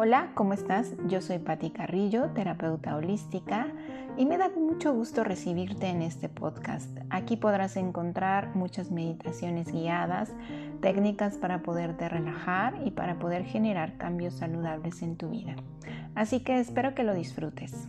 Hola, ¿cómo estás? Yo soy Patti Carrillo, terapeuta holística, y me da mucho gusto recibirte en este podcast. Aquí podrás encontrar muchas meditaciones guiadas, técnicas para poderte relajar y para poder generar cambios saludables en tu vida. Así que espero que lo disfrutes.